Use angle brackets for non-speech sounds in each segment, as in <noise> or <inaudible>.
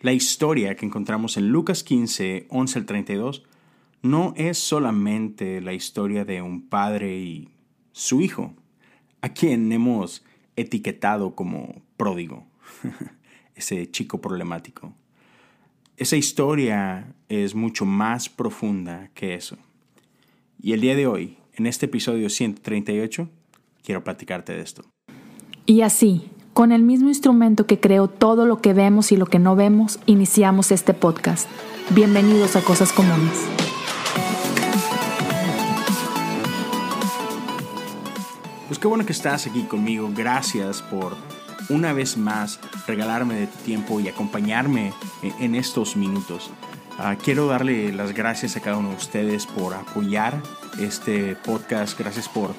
La historia que encontramos en Lucas 15, 11 al 32, no es solamente la historia de un padre y su hijo, a quien hemos etiquetado como pródigo, <laughs> ese chico problemático. Esa historia es mucho más profunda que eso. Y el día de hoy, en este episodio 138, quiero platicarte de esto. Y así, con el mismo instrumento que creó todo lo que vemos y lo que no vemos, iniciamos este podcast. Bienvenidos a Cosas Comunes. Pues qué bueno que estás aquí conmigo. Gracias por una vez más regalarme de tu tiempo y acompañarme en estos minutos. Ah, quiero darle las gracias a cada uno de ustedes por apoyar este podcast. Gracias por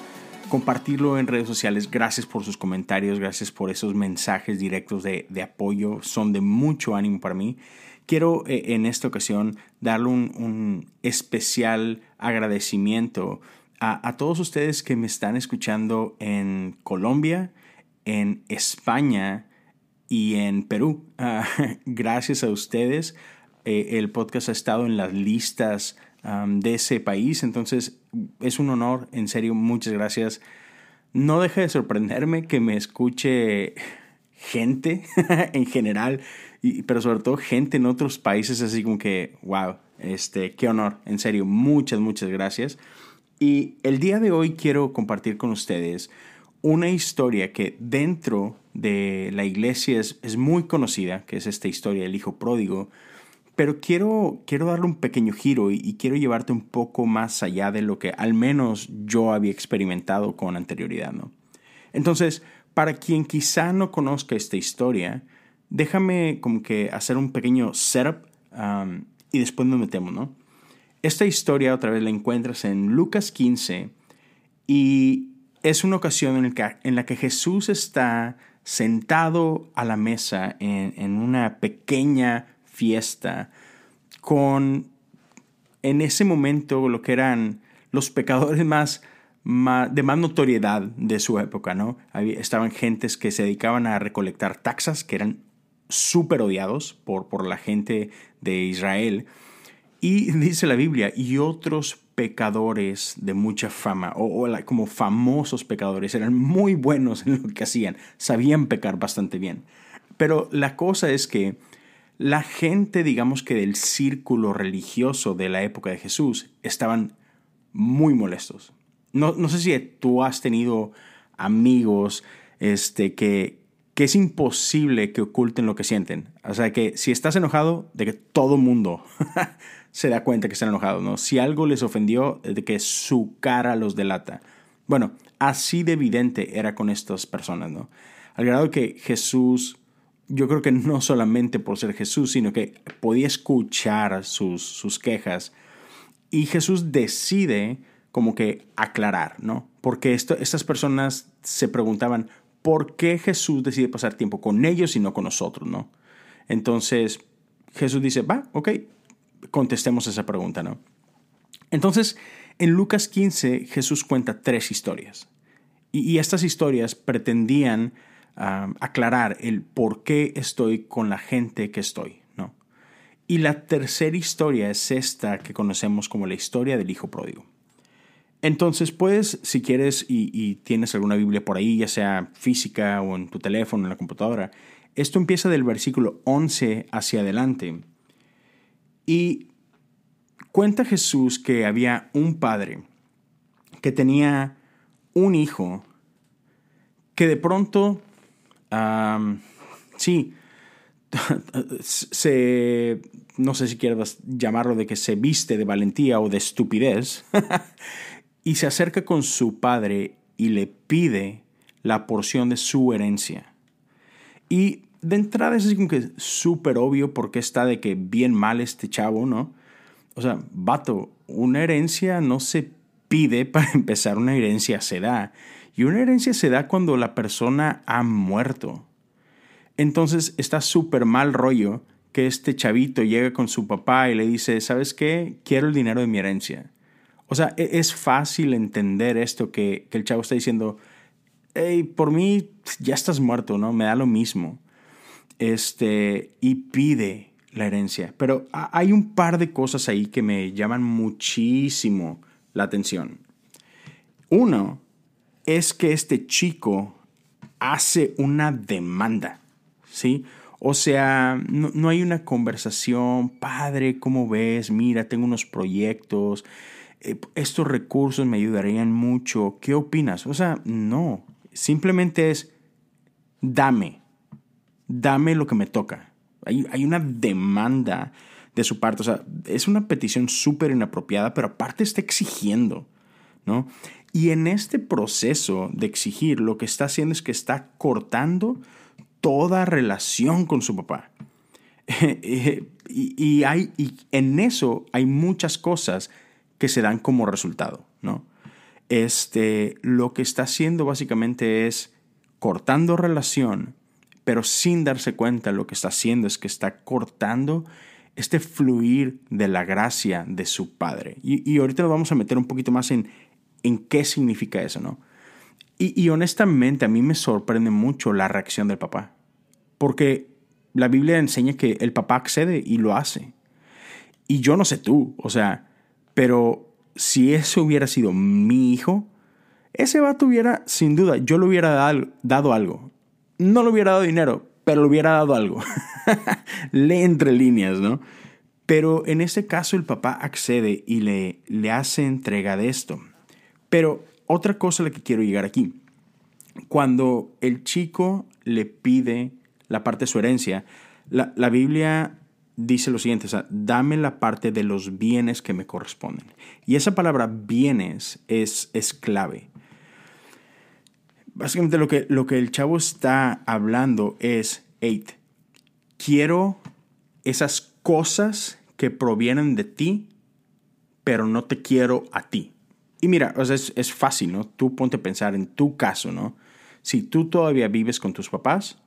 compartirlo en redes sociales. Gracias por sus comentarios. Gracias por esos mensajes directos de, apoyo. Son de mucho ánimo para mí. Quiero eh, en esta ocasión darle un, especial agradecimiento a, todos ustedes que me están escuchando en Colombia, en España y en Perú. Ah, <laughs> gracias a ustedes, eh, el podcast ha estado en las listas de ese país, entonces es un honor, en serio, muchas gracias. No deje de sorprenderme que me escuche gente <laughs> en general, y, pero sobre todo gente en otros países, así como que, wow, este, qué honor, en serio, muchas, muchas gracias. Y el día de hoy quiero compartir con ustedes una historia que dentro de la iglesia es, es, muy conocida, que es esta historia del hijo pródigo, pero quiero, quiero darle un pequeño giro y, quiero llevarte un poco más allá de lo que al menos yo había experimentado con anterioridad. ¿no? Entonces, para quien quizá no conozca esta historia, déjame como que hacer un pequeño setup y después nos metemos, ¿no? Esta historia otra vez la encuentras en Lucas 15 y es una ocasión en, la que Jesús está sentado a la mesa en, una pequeña fiesta con en ese momento lo que eran los pecadores más, de más notoriedad de su época, ¿no? estaban gentes que se dedicaban a recolectar taxas, que eran súper odiados por, por la gente de Israel. Y dice la Biblia, y otros pecadores de mucha fama, o, como famosos pecadores, eran muy buenos en lo que hacían, sabían pecar bastante bien. Pero la cosa es que la gente, digamos que del círculo religioso de la época de Jesús, estaban muy molestos. No, no sé si tú has tenido amigos este, que, que es imposible que oculten lo que sienten. O sea, que si estás enojado, de que todo mundo <laughs> se da cuenta que están enojados, ¿no? Si algo les ofendió, de que su cara los delata. Bueno, así de evidente era con estas personas, ¿no? Al grado que Jesús, yo creo que no solamente por ser Jesús, sino que podía escuchar sus, sus quejas. Y Jesús decide como que aclarar, ¿no? Porque esto, estas personas se preguntaban, ¿por qué Jesús decide pasar tiempo con ellos y no con nosotros, ¿no? Entonces, Jesús dice, va, ok, contestemos esa pregunta, ¿no? Entonces, en Lucas 15 Jesús cuenta tres historias. Y, estas historias pretendían ah, aclarar el por qué estoy con la gente que estoy, ¿no? Y la tercera historia es esta que conocemos como la historia del Hijo Pródigo. Entonces, puedes, si quieres y, y, tienes alguna Biblia por ahí, ya sea física o en tu teléfono, en la computadora, esto empieza del versículo 11 hacia adelante y cuenta Jesús que había un padre que tenía un hijo que de pronto, sí, <laughs> se, no sé si quieres llamarlo de que se viste de valentía o de estupidez, <laughs> y se acerca con su padre y le pide la porción de su herencia. Y de entrada es así como que súper obvio porque está de que bien mal este chavo, ¿no? O sea, vato, una herencia no se pide para <laughs> empezar, una herencia se da. Y una herencia se da cuando la persona ha muerto. Entonces está súper mal rollo que este chavito llega con su papá y le dice, ¿sabes qué? Quiero el dinero de mi herencia. O sea, e-, es fácil entender esto que, que el chavo está diciendo, hey, por mí ya estás muerto, ¿no? Me da lo mismo este, y pide la herencia. Pero hay un par de cosas ahí que me llaman muchísimo la atención. Uno es que este chico hace una demanda, ¿sí? O sea, no, hay una conversación, padre, ¿cómo ves? Mira, tengo unos proyectos, eh, estos recursos me ayudarían mucho, ¿qué opinas? O sea, no, simplemente es, dame, dame lo que me toca. Hay, hay una demanda de su parte, o sea, es una petición súper inapropiada, pero aparte está exigiendo, ¿no? Y en este proceso de exigir, lo que está haciendo es que está cortando toda relación con su papá. <laughs> y, hay, y en eso hay muchas cosas que se dan como resultado, ¿no? Este, lo que está haciendo básicamente es cortando relación, pero sin darse cuenta lo que está haciendo es que está cortando este fluir de la gracia de su padre. Y, y ahorita nos vamos a meter un poquito más en, en qué significa eso, ¿no? Y, honestamente a mí me sorprende mucho la reacción del papá, porque la Biblia enseña que el papá accede y lo hace. Y yo no sé tú, o sea, pero si ese hubiera sido mi hijo, ese vato hubiera, sin duda, yo le hubiera dado, algo. No le hubiera dado dinero, pero le hubiera dado algo. <laughs> Lee entre líneas, ¿no? Pero en este caso el papá accede y le, le hace entrega de esto. Pero otra cosa a la que quiero llegar aquí. Cuando el chico le pide la parte de su herencia, la, Biblia dice lo siguiente, sea, dame la parte de los bienes que me corresponden. Y esa palabra bienes es, es clave. Básicamente lo que, lo que el chavo está hablando es, eight, quiero esas cosas que provienen de ti, pero no te quiero a ti. Y mira, o sea, es, fácil, ¿no? Tú ponte a pensar en tu caso, ¿no? Si tú todavía vives con tus papás,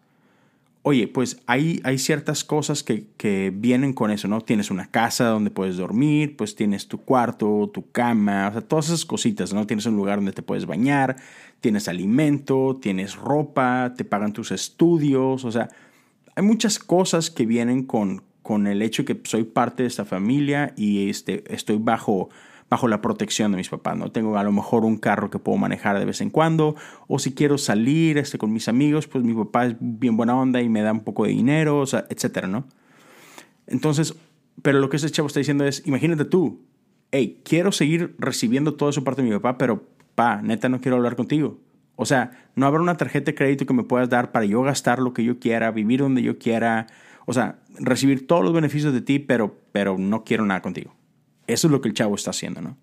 oye, pues hay, hay ciertas cosas que, que, vienen con eso, ¿no? Tienes una casa donde puedes dormir, pues tienes tu cuarto, tu cama, o sea, todas esas cositas, ¿no? Tienes un lugar donde te puedes bañar, tienes alimento, tienes ropa, te pagan tus estudios, o sea, hay muchas cosas que vienen con, con el hecho de que soy parte de esta familia y este, estoy bajo bajo la protección de mis papás, ¿no? Tengo a lo mejor un carro que puedo manejar de vez en cuando, o si quiero salir este, con mis amigos, pues mi papá es bien buena onda y me da un poco de dinero, o sea, etcétera, ¿no? Entonces, pero lo que ese chavo está diciendo es, imagínate tú, hey, quiero seguir recibiendo todo eso parte de mi papá, pero pa, neta no quiero hablar contigo. O sea, no habrá una tarjeta de crédito que me puedas dar para yo gastar lo que yo quiera, vivir donde yo quiera, o sea, recibir todos los beneficios de ti, pero, pero no quiero nada contigo. Eso es lo que el chavo está haciendo, ¿no?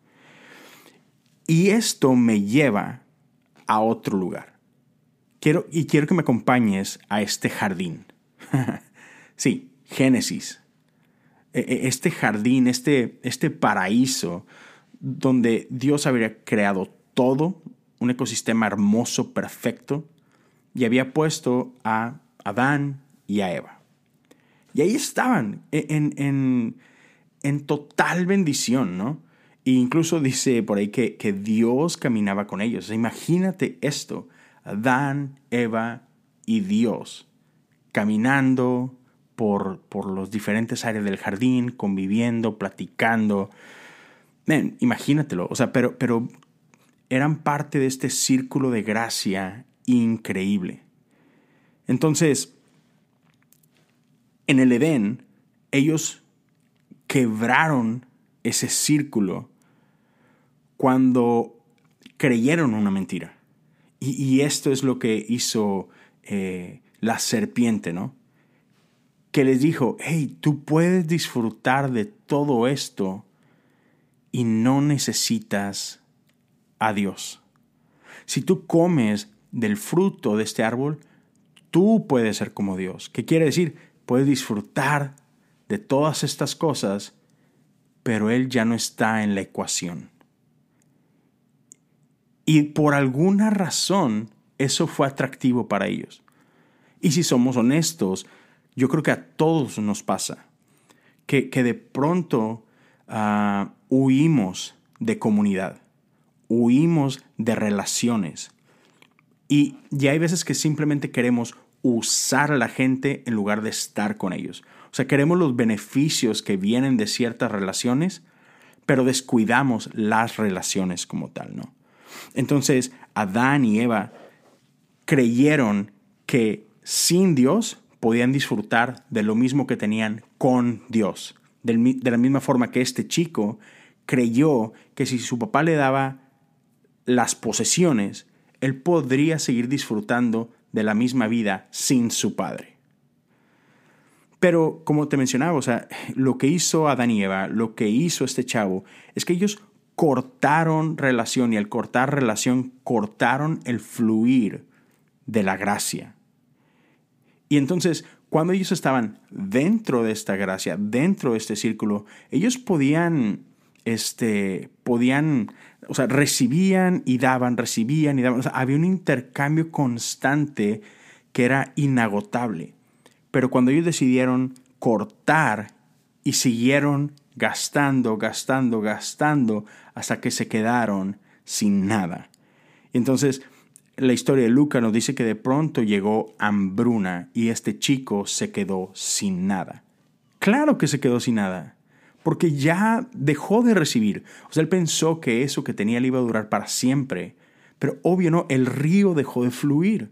Y esto me lleva a otro lugar. Quiero, y quiero que me acompañes a este jardín. <laughs> sí, Génesis. E, e, este jardín, este, este paraíso donde Dios había creado todo, un ecosistema hermoso, perfecto, y había puesto a Adán y a Eva. Y ahí estaban, e, en en total bendición, ¿no? E incluso dice por ahí que, que Dios caminaba con ellos. imagínate esto, Adán, Eva y Dios caminando por, por los diferentes áreas del jardín, conviviendo, platicando. Ven, imagínatelo, o sea, pero, pero eran parte de este círculo de gracia increíble. Entonces, en el Edén, ellos quebraron ese círculo cuando creyeron una mentira. Y, esto es lo que hizo eh, la serpiente, ¿no? Que les dijo, hey, tú puedes disfrutar de todo esto y no necesitas a Dios. Si tú comes del fruto de este árbol, tú puedes ser como Dios. ¿Qué quiere decir? Puedes disfrutar de todas estas cosas, pero Él ya no está en la ecuación. Y por alguna razón eso fue atractivo para ellos. Y si somos honestos, yo creo que a todos nos pasa, que, de pronto ah, huimos de comunidad, huimos de relaciones. Y ya hay veces que simplemente queremos usar a la gente en lugar de estar con ellos. O sea, queremos los beneficios que vienen de ciertas relaciones, pero descuidamos las relaciones como tal, ¿no? Entonces, Adán y Eva creyeron que sin Dios podían disfrutar de lo mismo que tenían con Dios. De la misma forma que este chico creyó que si su papá le daba las posesiones, él podría seguir disfrutando de la misma vida sin su padre. Pero como te mencionaba, o sea, lo que hizo Adán y Eva, lo que hizo este chavo, es que ellos cortaron relación y al cortar relación cortaron el fluir de la gracia. Y entonces, cuando ellos estaban dentro de esta gracia, dentro de este círculo, ellos podían, este, podían, o sea, recibían y daban, recibían y daban. Había un intercambio constante que era inagotable. Pero cuando ellos decidieron cortar y siguieron gastando, gastando, gastando, hasta que se quedaron sin nada. Entonces, la historia de Luca nos dice que de pronto llegó hambruna y este chico se quedó sin nada. Claro que se quedó sin nada, porque ya dejó de recibir. O sea, él pensó que eso que tenía le iba a durar para siempre, pero obvio no, el río dejó de fluir.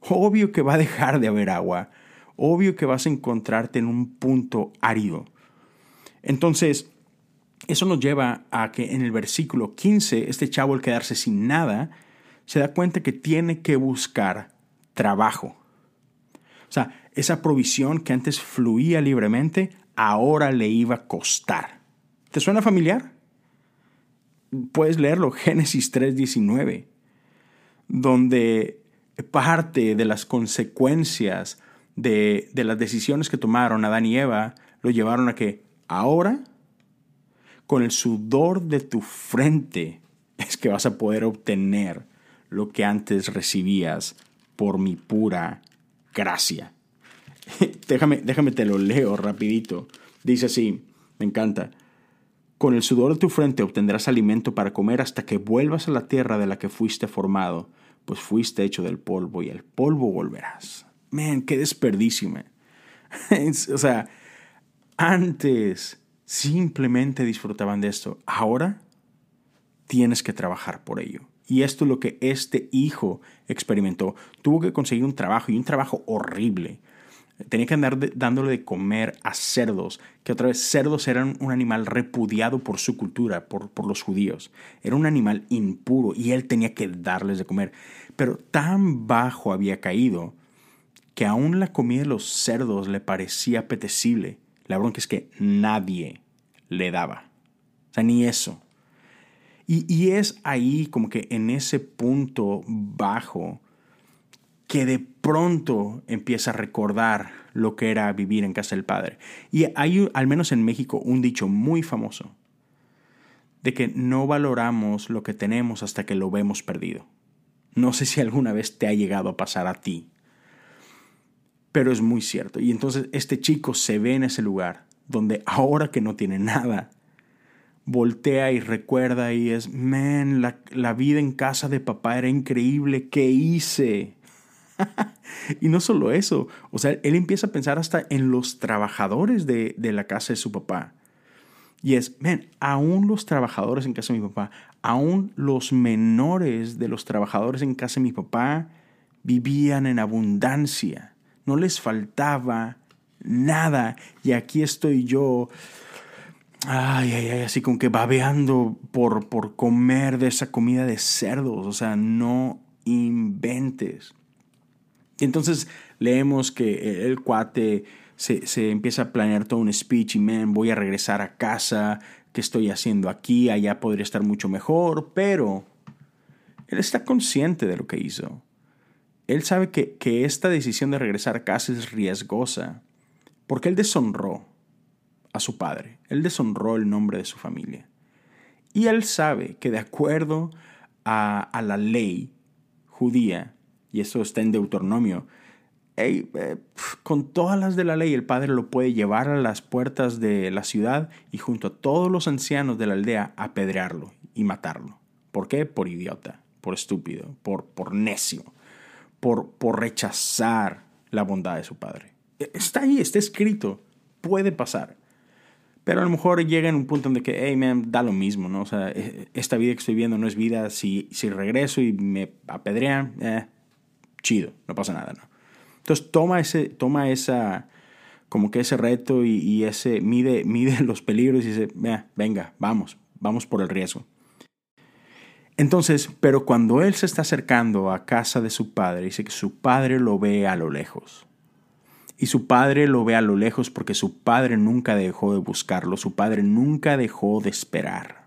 Obvio que va a dejar de haber agua. Obvio que vas a encontrarte en un punto árido. Entonces, eso nos lleva a que en el versículo 15, este chavo al quedarse sin nada, se da cuenta que tiene que buscar trabajo. O sea, esa provisión que antes fluía libremente, ahora le iba a costar. ¿Te suena familiar? Puedes leerlo, Génesis 3:19, donde parte de las consecuencias de, de las decisiones que tomaron Adán y Eva lo llevaron a que ahora con el sudor de tu frente <laughs> es que vas a poder obtener lo que antes recibías por mi pura gracia. Déjame, déjame te lo leo rapidito. Dice así, me encanta. Con el sudor de tu frente obtendrás alimento para comer hasta que vuelvas a la tierra de la que fuiste formado, pues fuiste hecho del polvo y al polvo volverás. Man, qué desperdicio, man. <laughs> o sea, antes simplemente disfrutaban de esto. Ahora tienes que trabajar por ello. Y esto es lo que este hijo experimentó. Tuvo que conseguir un trabajo y un trabajo horrible. Tenía que andar dándole de comer a cerdos, que otra vez cerdos eran un animal repudiado por su cultura, por, por los judíos. Era un animal impuro y él tenía que darles de comer. Pero tan bajo había caído que aún la comida de los cerdos le parecía apetecible la bronca es que nadie le daba. O sea, ni eso. Y, es ahí como que en ese punto bajo que de pronto empieza a recordar lo que era vivir en casa del Padre. Y hay, al menos en México, un dicho muy famoso de que no valoramos lo que tenemos hasta que lo vemos perdido. No sé si alguna vez te ha llegado a pasar a ti pero es muy cierto. Y entonces este chico se ve en ese lugar donde ahora que no tiene nada, voltea y recuerda y es, man, la, vida en casa de papá era increíble, ¿qué hice? <laughs> y no solo eso, o sea, él empieza a pensar hasta en los trabajadores de, de la casa de su papá. Y es, man, aún los trabajadores en casa de mi papá, aún los menores de los trabajadores en casa de mi papá vivían en abundancia no les faltaba nada. Y aquí estoy yo, ay, ay, ay, así como que babeando por, por comer de esa comida de cerdos. O sea, no inventes. Entonces leemos que el cuate se, se, empieza a planear todo un speech y, man, voy a regresar a casa, ¿qué estoy haciendo aquí? Allá podría estar mucho mejor, pero él está consciente de lo que hizo. Él sabe que, que esta decisión de regresar a casa es riesgosa, porque él deshonró a su padre, él deshonró el nombre de su familia. Y él sabe que de acuerdo a, a la ley judía, y eso está en Deuteronomio, eh, con todas las de la ley el padre lo puede llevar a las puertas de la ciudad y junto a todos los ancianos de la aldea apedrearlo y matarlo. ¿Por qué? Por idiota, por estúpido, por, por necio por, rechazar la bondad de su padre. E, está ahí, está escrito, puede pasar. Pero a lo mejor llega en un punto donde que, hey, man, da lo mismo, ¿no? O sea, e, esta vida que estoy viendo no es vida. Si, si regreso y me apedrean, eh, chido, no pasa nada, ¿no? Entonces toma, ese, toma esa, como que ese reto y, ese, mide, <laughs> mide los peligros y dice, venga, vamos, vamos por el riesgo. Entonces, pero cuando él se está acercando a casa de su padre, dice que su padre lo ve a lo lejos. Y su padre lo ve a lo lejos porque su padre nunca dejó de buscarlo, su padre nunca dejó de esperar.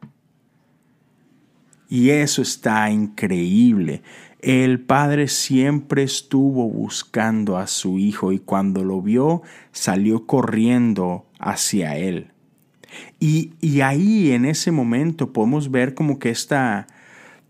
Y eso está increíble. El padre siempre estuvo buscando a su hijo y cuando lo vio salió corriendo hacia él. Y, y ahí en ese momento podemos ver como que esta,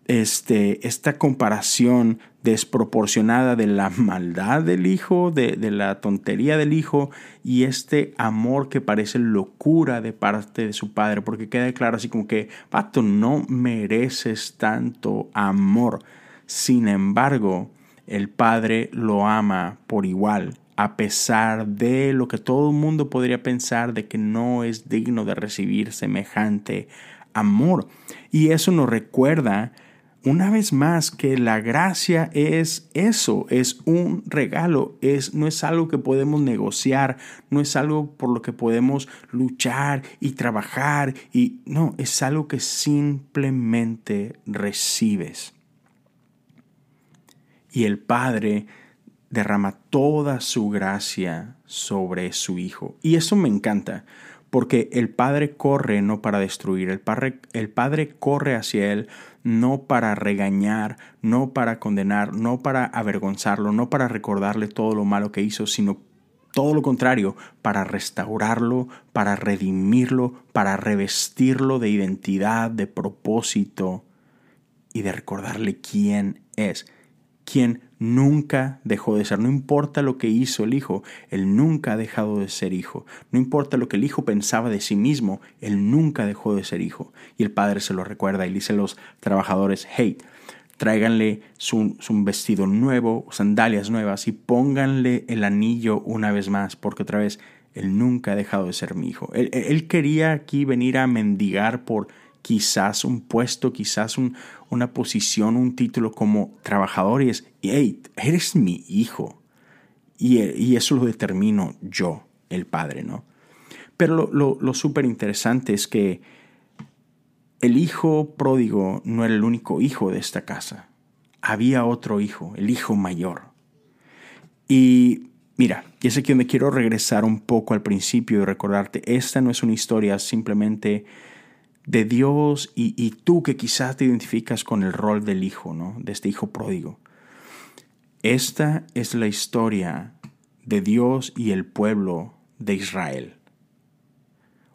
este, esta comparación desproporcionada de la <laughs> maldad del hijo, de, de, la tontería del hijo y este amor que parece locura de parte de su padre, porque queda claro así como que, pato, no mereces tanto amor. Sin embargo, el padre lo ama por igual, a pesar de lo que todo el mundo podría pensar de que no es digno de recibir semejante amor. Y eso nos recuerda una vez más que la gracia es eso, es un regalo, es, no es algo que podemos negociar, no es algo por lo que podemos luchar y trabajar, y no, es algo que simplemente recibes. Y el Padre derrama toda su gracia sobre su Hijo. Y eso me encanta, porque el Padre corre no para destruir, el Padre, el padre corre hacia Él no para regañar, no para condenar, no para avergonzarlo, no para recordarle todo lo malo que hizo, sino todo lo contrario, para restaurarlo, para redimirlo, para revestirlo de identidad, de propósito y de recordarle quién es, quién nunca dejó de ser. No importa lo que hizo el hijo, él nunca ha dejado de ser hijo. No importa lo que el hijo pensaba de sí mismo, él nunca dejó de ser hijo. Y el padre se lo recuerda y dice a los trabajadores, hey, tráiganle su, vestido nuevo, sandalias nuevas y pónganle el anillo una vez más, porque otra vez, él nunca ha dejado de ser mi hijo. Él quería aquí venir a mendigar por quizás un puesto, quizás una posición, un título como trabajador y es, hey, eres mi hijo. Y, eso lo determino yo, el padre, ¿no? Pero lo, lo súper interesante es que el hijo pródigo no era el único hijo de esta casa. Había otro hijo, el hijo mayor. Y mira, y es aquí donde quiero regresar un poco al principio y recordarte, esta no es una historia simplemente de Dios y, tú que quizás te identificas con el rol del hijo, ¿no? De este hijo pródigo. Esta es la historia de Dios y el pueblo de Israel.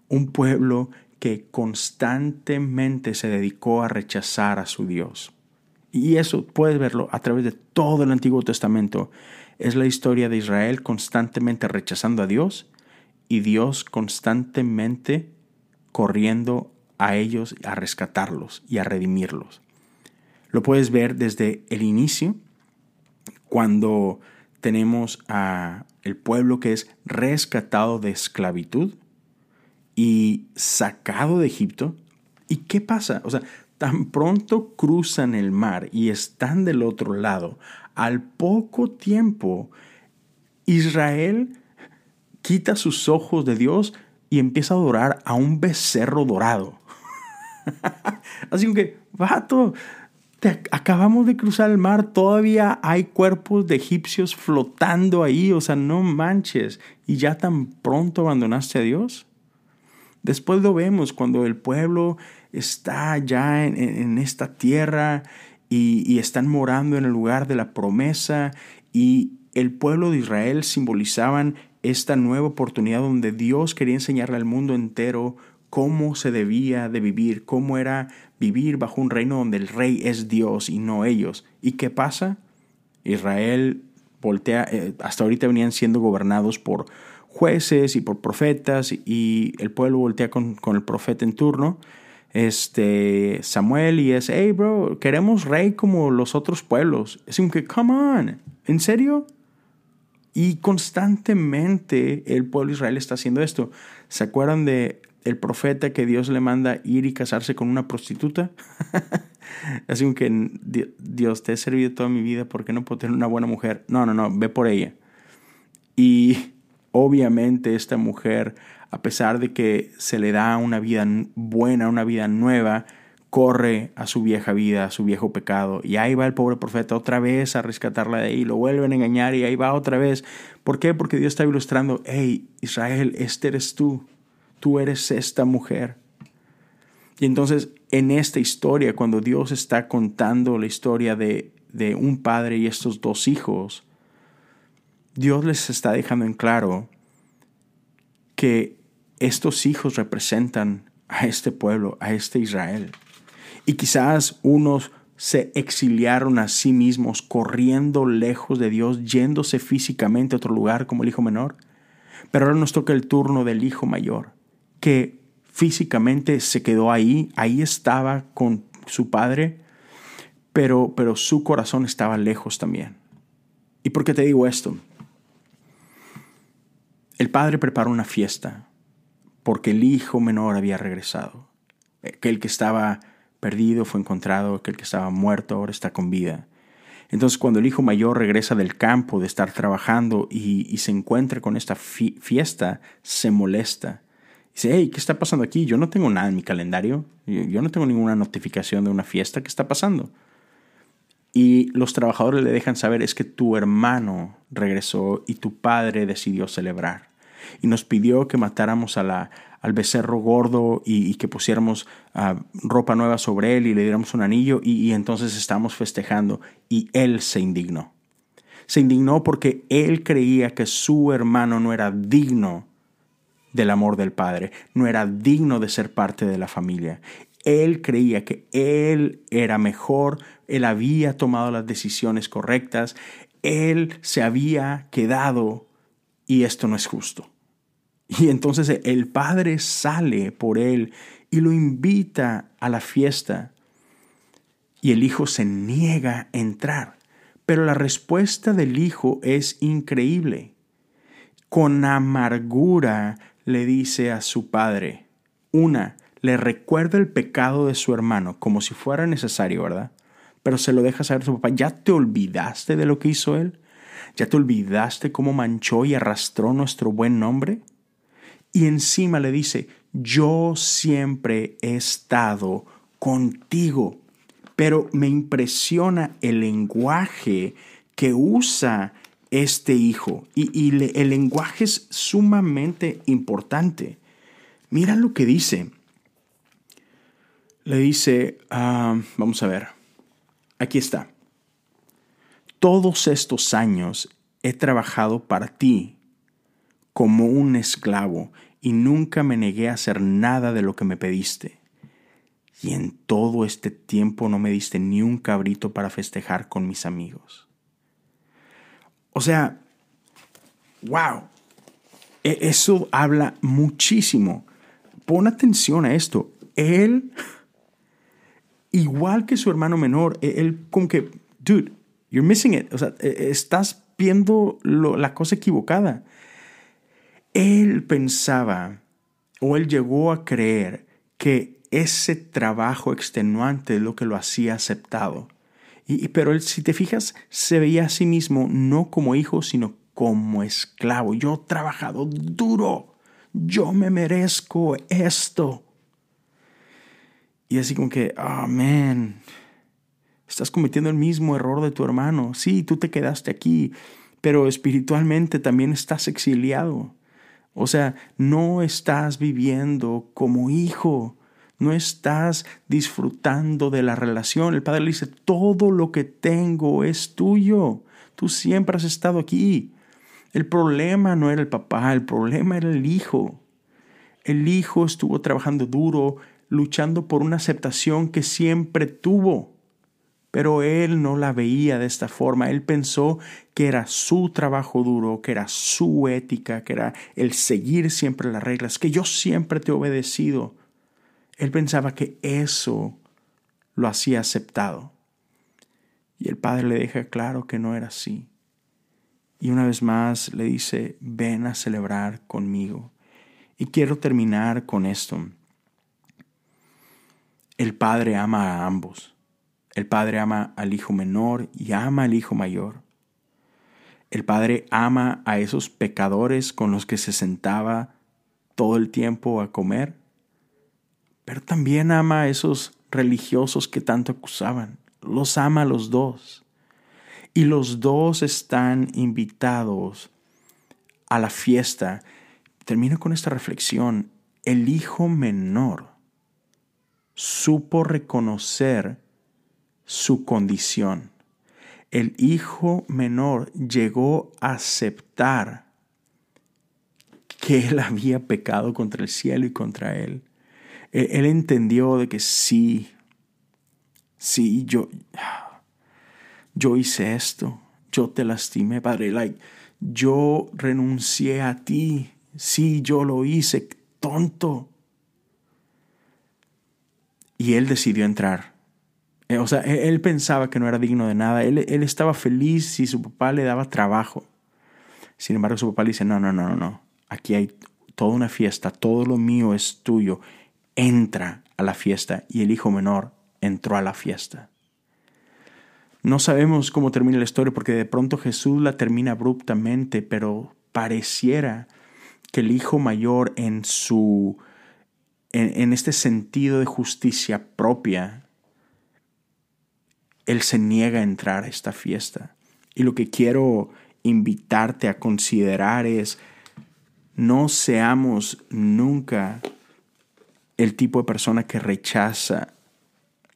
Un pueblo que constantemente se dedicó a rechazar a su Dios. Y eso puedes verlo a través de todo el Antiguo Testamento. Es la historia de Israel constantemente rechazando a Dios y Dios constantemente corriendo a ellos, a rescatarlos y a redimirlos. Lo puedes ver desde el inicio, cuando tenemos a el pueblo que es rescatado de esclavitud y sacado de Egipto. ¿Y qué pasa? O sea, tan pronto cruzan el mar y están del otro lado, al poco tiempo Israel quita sus ojos de Dios y empieza a adorar a un becerro dorado. <laughs> Así que, vato, te acabamos de cruzar el mar, todavía hay cuerpos de egipcios flotando ahí, o sea, no manches, y ya tan pronto abandonaste a Dios. Después lo vemos cuando el pueblo está ya en, esta tierra y, y están morando en el lugar de la promesa y el pueblo de Israel simbolizaban esta nueva oportunidad donde Dios quería enseñarle al mundo entero cómo se debía de vivir, cómo era vivir bajo un reino donde el rey es Dios y no ellos. ¿Y qué pasa? Israel voltea, eh, hasta ahorita venían siendo gobernados por jueces y por profetas y el pueblo voltea con, el profeta en turno, este Samuel y es, hey bro, queremos rey como los otros pueblos. Es un que, come on, ¿en serio? Y constantemente el pueblo de Israel está haciendo esto. ¿Se acuerdan de el profeta que Dios le manda ir y casarse con una prostituta? <laughs> Así que Dios te he servido toda mi vida porque no puedo tener una buena mujer. No, no, no, ve por ella. Y obviamente esta mujer, a pesar de que se le da una vida buena, una vida nueva, corre a su vieja vida, a su viejo pecado. Y ahí va el pobre profeta otra vez a rescatarla de ahí. Lo vuelven a engañar y ahí va otra vez. ¿Por qué? Porque Dios está ilustrando, hey, Israel, este eres tú. Tú eres esta mujer. Y entonces en esta historia, cuando Dios está contando la historia de, de un padre y estos dos hijos, Dios les está dejando en claro que estos hijos representan a este pueblo, a este Israel. Y quizás unos se exiliaron a sí mismos, corriendo lejos de Dios, yéndose físicamente a otro lugar como el hijo menor. Pero ahora nos toca el turno del hijo mayor, que físicamente se quedó ahí, ahí estaba con su padre, pero, pero su corazón estaba lejos también. ¿Y por qué te digo esto? El padre preparó una fiesta porque el hijo menor había regresado, aquel que estaba perdido fue encontrado, aquel que estaba muerto ahora está con vida. Entonces cuando el hijo mayor regresa del campo de estar trabajando y, se encuentra con esta fiesta, se molesta. Dice, hey, ¿qué está pasando aquí? Yo no tengo nada en mi calendario, yo, no tengo ninguna notificación de una fiesta, ¿qué está pasando? Y los trabajadores le dejan saber es que tu hermano regresó y tu padre decidió celebrar. Y nos pidió que matáramos a al becerro gordo y, que pusiéramos ah, ropa nueva sobre él y le diéramos un anillo y, entonces estábamos festejando y él se indignó. Se indignó porque él creía que su hermano no era digno del amor del Padre, no era digno de ser parte de la familia. Él creía que él era mejor, él había tomado las decisiones correctas, él se había quedado y esto no es justo. Y entonces el padre sale por él y lo invita a la fiesta. Y el hijo se niega a entrar. Pero la respuesta del hijo es increíble. Con amargura le dice a su padre, una, le recuerda el pecado de su hermano como si fuera necesario, ¿verdad? Pero se lo deja saber a su papá, ¿ya te olvidaste de lo que hizo él? ¿Ya te olvidaste cómo manchó y arrastró nuestro buen nombre? y encima le dice, yo siempre he estado contigo. Pero me impresiona el lenguaje que usa este hijo y, el lenguaje es sumamente importante. Mira lo que dice. Le dice, ah, vamos a ver, aquí está. Todos estos años he trabajado para ti como un esclavo y nunca me negué a hacer nada de lo que me pediste. Y en todo este tiempo no me diste ni un cabrito para festejar con mis amigos. O sea, wow, e-, eso habla muchísimo. Pon atención a esto. Él, igual que su hermano menor, e-, él como que, dude, you're missing it. O sea, e-, estás viendo la cosa equivocada. Él pensaba o él llegó a creer que ese trabajo extenuante es lo que lo hacía aceptado. Pero él, si te fijas, se veía a sí mismo no como hijo, sino como esclavo. Yo he trabajado duro. Yo me merezco esto. Y así como que, amén. estás cometiendo el mismo error de tu hermano. Sí, tú te quedaste aquí, pero espiritualmente también estás exiliado. O sea, no estás viviendo como hijo, no estás disfrutando de la relación. El padre le dice, todo lo que tengo es tuyo, tú siempre has estado aquí. El problema no era el papá, el problema era el hijo. El hijo estuvo trabajando duro, luchando por una aceptación que siempre tuvo. Pero él no la veía de esta forma. Él pensó que era su trabajo duro, que era su ética, que era el seguir siempre las reglas, que yo siempre te he obedecido. Él pensaba que eso lo hacía aceptado. Y el padre le deja claro que no era así. Y una vez más le dice, ven a celebrar conmigo. Y quiero terminar con esto. El Padre ama a ambos. El Padre ama al Hijo menor y ama al Hijo mayor. El Padre ama a esos pecadores con los que se sentaba todo el tiempo a comer, pero también ama a esos religiosos que tanto acusaban. Los ama a los dos. Y los dos están invitados a la fiesta. Termino con esta reflexión. El hijo menor supo reconocer su condición. El hijo menor llegó a aceptar que él había pecado contra el cielo y contra él. Él, entendió de que sí, sí, yo, yo hice esto, yo te lastimé, Padre, like, yo renuncié a ti, sí, yo lo hice, tonto. Y él decidió entrar. Eh, o sea, e, él pensaba que no era digno de nada. Él, él, estaba feliz si su papá le daba trabajo. Sin embargo, su papá le dice, no, no, no, no, no. Aquí hay toda una fiesta, todo lo mío es tuyo. Entra a la fiesta. Y el hijo menor entró a la fiesta. No sabemos cómo termina la historia porque de pronto Jesús la termina abruptamente, pero pareciera que el hijo mayor en su en, este sentido de justicia propia, él se niega a entrar a esta fiesta. Y lo que quiero invitarte a considerar es, no seamos nunca el tipo de persona que rechaza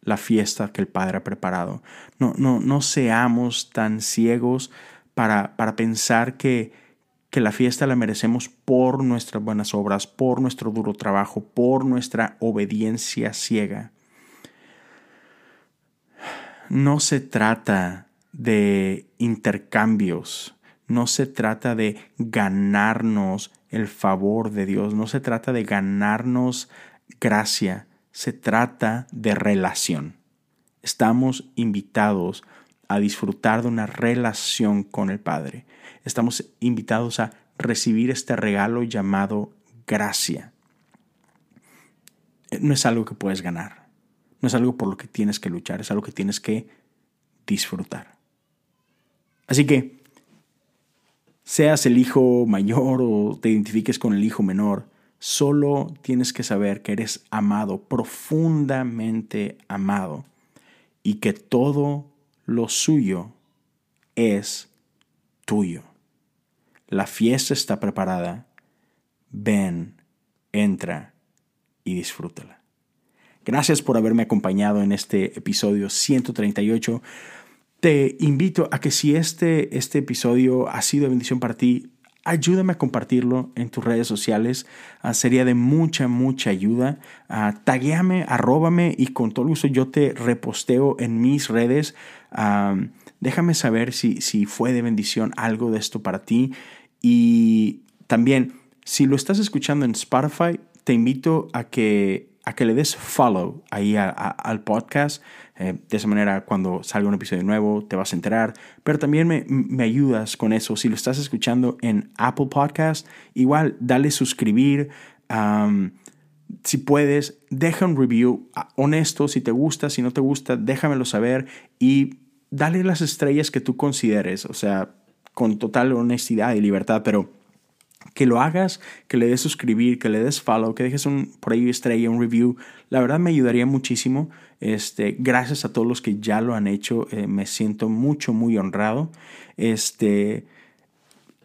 la fiesta que el Padre ha preparado. No, no, no seamos tan ciegos para, para pensar que, que la fiesta la merecemos por nuestras buenas obras, por nuestro duro trabajo, por nuestra obediencia ciega. No se trata de intercambios, no se trata de ganarnos el favor de Dios, no se trata de ganarnos gracia, se trata de relación. Estamos invitados a disfrutar de una relación con el Padre. Estamos invitados a recibir este regalo llamado gracia. No es algo que puedes ganar, no es algo por lo que tienes que luchar, es algo que tienes que disfrutar. Así que, seas el hijo mayor o te identifiques con el hijo menor, Solo tienes que saber que eres amado, profundamente amado, y que todo lo suyo es tuyo. La fiesta está preparada. Ven, entra y disfrútala. Gracias por haberme acompañado en este episodio 138. Te invito a que si este, este episodio ha sido bendición para ti, ayúdame a compartirlo en tus redes sociales. Ah, sería de mucha, mucha ayuda. Uh, taguéame, arróbame y con todo gusto yo te reposteo en mis redes. déjame saber si, si fue de bendición algo de esto para ti. Y también, si lo estás escuchando en Spotify, te invito a que, a que le des follow ahí al podcast. Eh, de esa manera, cuando salga un episodio nuevo, te vas a enterar. Pero también me, ayudas con eso. Si lo estás escuchando en Apple Podcast, igual dale suscribir. si puedes, deja un review ah, honesto. Si te gusta, si no te gusta, déjamelo saber. Y dale las estrellas que tú consideres. O sea, con total honestidad y libertad. Pero que lo hagas, que le des suscribir, que le des follow, que dejes un, por ahí estrella, un review. La verdad me ayudaría muchísimo. Este, gracias a todos los que ya lo han hecho. Eh, me siento mucho, muy honrado. Este,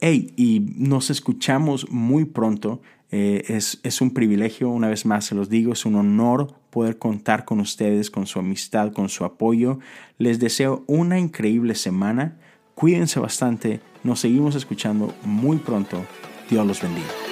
hey, y nos escuchamos muy pronto. Eh, es, es un privilegio, una vez más se los digo, es un honor poder contar con ustedes, con su amistad, con su apoyo. Les deseo una increíble semana. Cuídense bastante. Nos seguimos escuchando muy pronto. Dios los bendiga.